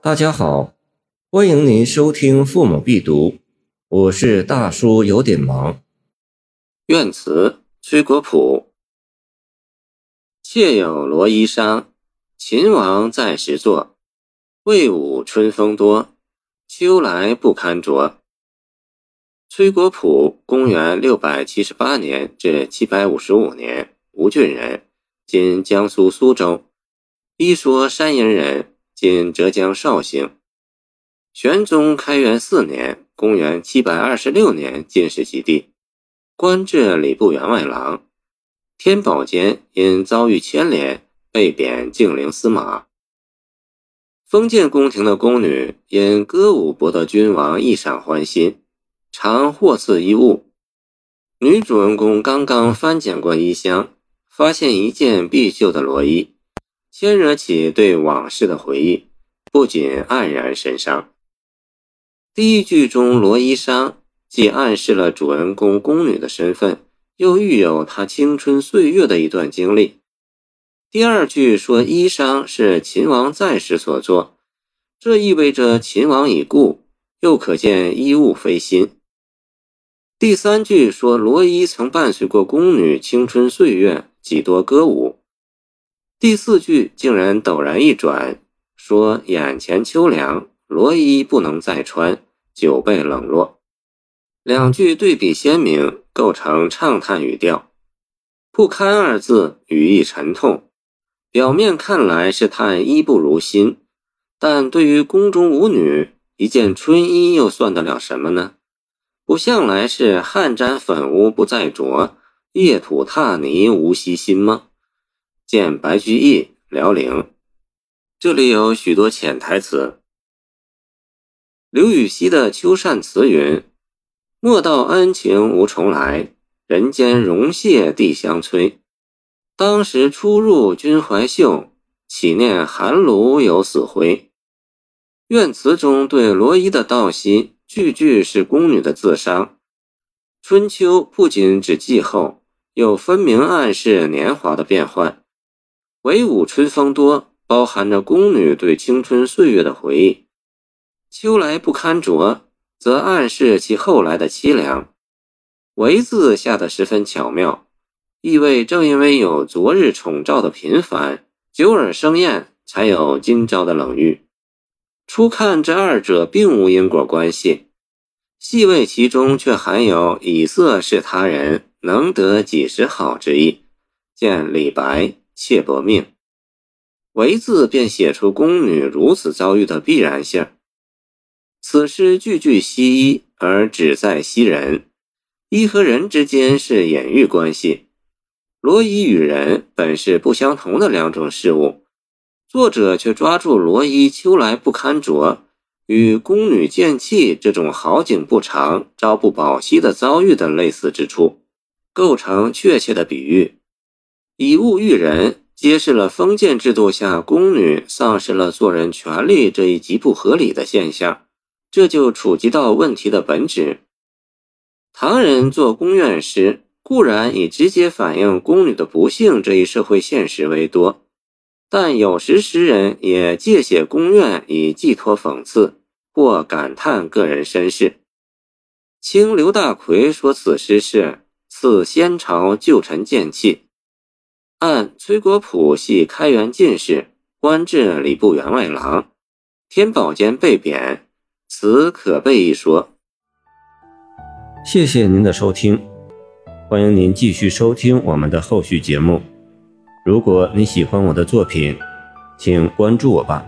大家好，欢迎您收听《父母必读》，我是大叔，有点忙。愿词，崔国普。妾有罗衣裳，秦王在时作。魏武春风多，秋来不堪着。崔国普，公元六百七十八年至七百五十五年，吴郡人，今江苏苏州。一说山阴人，今浙江绍兴。玄宗开元四年（公元七百二十六年）进士及第，官至礼部员外郎。天宝间因遭遇牵连，被贬静陵司马。封建宫廷的宫女因歌舞博得君王一晌欢心，常获赐衣物。女主人公刚刚翻检过衣箱，发现一件碧绣的罗衣。牵惹起对往事的回忆，不仅黯然神伤。第一句中“罗衣裳”既暗示了主人公宫女的身份，又寓有她青春岁月的一段经历。第二句说衣裳是秦王在时所作，这意味着秦王已故，又可见衣物非新。第三句说罗衣曾伴随过宫女青春岁月，几多歌舞。第四句竟然陡然一转，说眼前秋凉，罗衣不能再穿，久被冷落。两句对比鲜明，构成畅叹语调。不堪二字语意沉痛，表面看来是叹衣不如新，但对于宫中舞女，一件春衣又算得了什么呢？不向来是汗沾粉污不再着，夜土踏泥无惜心吗？见白居易辽宁，这里有许多潜台词。刘禹锡的《秋扇词》云：“莫道恩情无重来，人间容谢地相催。当时初入君怀袖，岂念寒炉有死灰。”怨词中对罗衣的道惜，句句是宫女的自伤。春秋不仅指季后，又分明暗示年华的变换。唯舞春风多，包含着宫女对青春岁月的回忆；秋来不堪着，则暗示其后来的凄凉。唯字下的十分巧妙，意味正因为有昨日宠照的频繁，久而生厌，才有今朝的冷遇。初看这二者并无因果关系，细味其中却含有以色侍他人，能得几时好之意。见李白。妾薄命，唯字便写出宫女如此遭遇的必然性。此诗句句惜衣，而只在惜人。衣和人之间是隐喻关系。罗衣与人本是不相同的两种事物，作者却抓住罗衣秋来不堪着与宫女见气这种好景不长、朝不保夕的遭遇的类似之处，构成确切的比喻。以物喻人，揭示了封建制度下宫女丧失了做人权利这一极不合理的现象。这就触及到问题的本质。唐人做宫怨诗，固然以直接反映宫女的不幸这一社会现实为多，但有时诗人也借写宫怨以寄托讽刺或感叹个人身世。清刘大奎说此诗是赐先朝旧臣贱气。按崔国普系开元进士，官至礼部员外郎，天宝间被贬，此可备一说。谢谢您的收听，欢迎您继续收听我们的后续节目。如果你喜欢我的作品，请关注我吧。